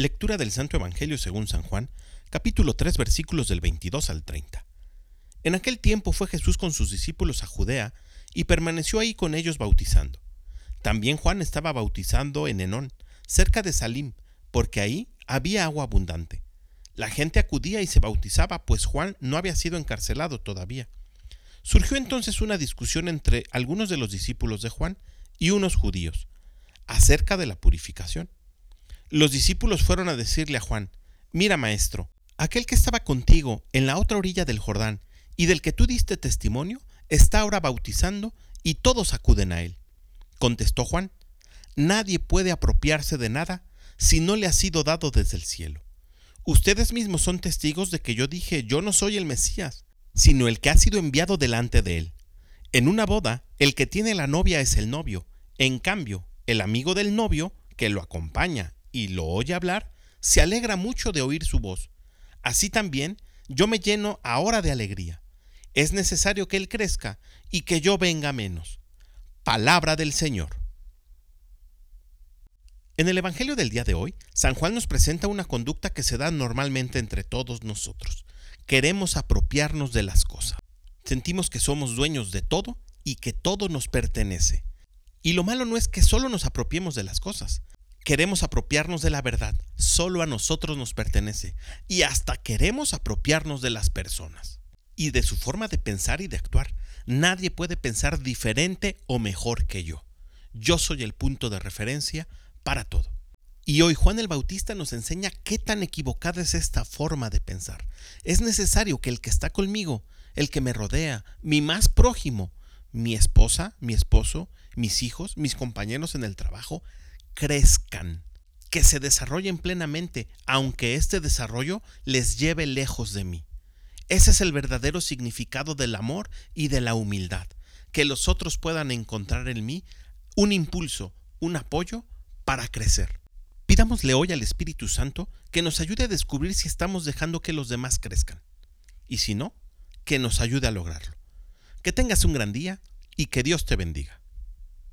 Lectura del Santo Evangelio según San Juan, capítulo 3 versículos del 22 al 30. En aquel tiempo fue Jesús con sus discípulos a Judea y permaneció ahí con ellos bautizando. También Juan estaba bautizando en Enón, cerca de Salim, porque ahí había agua abundante. La gente acudía y se bautizaba, pues Juan no había sido encarcelado todavía. Surgió entonces una discusión entre algunos de los discípulos de Juan y unos judíos acerca de la purificación. Los discípulos fueron a decirle a Juan, Mira, maestro, aquel que estaba contigo en la otra orilla del Jordán y del que tú diste testimonio, está ahora bautizando y todos acuden a él. Contestó Juan, Nadie puede apropiarse de nada si no le ha sido dado desde el cielo. Ustedes mismos son testigos de que yo dije, yo no soy el Mesías, sino el que ha sido enviado delante de él. En una boda, el que tiene la novia es el novio. En cambio, el amigo del novio, que lo acompaña y lo oye hablar, se alegra mucho de oír su voz. Así también yo me lleno ahora de alegría. Es necesario que Él crezca y que yo venga menos. Palabra del Señor. En el Evangelio del día de hoy, San Juan nos presenta una conducta que se da normalmente entre todos nosotros. Queremos apropiarnos de las cosas. Sentimos que somos dueños de todo y que todo nos pertenece. Y lo malo no es que solo nos apropiemos de las cosas, queremos apropiarnos de la verdad, solo a nosotros nos pertenece, y hasta queremos apropiarnos de las personas y de su forma de pensar y de actuar. Nadie puede pensar diferente o mejor que yo. Yo soy el punto de referencia para todo. Y hoy Juan el Bautista nos enseña qué tan equivocada es esta forma de pensar. Es necesario que el que está conmigo, el que me rodea, mi más prójimo, mi esposa, mi esposo, mis hijos, mis compañeros en el trabajo, crezcan, que se desarrollen plenamente, aunque este desarrollo les lleve lejos de mí. Ese es el verdadero significado del amor y de la humildad, que los otros puedan encontrar en mí un impulso, un apoyo para crecer. Pidámosle hoy al Espíritu Santo que nos ayude a descubrir si estamos dejando que los demás crezcan, y si no, que nos ayude a lograrlo. Que tengas un gran día y que Dios te bendiga.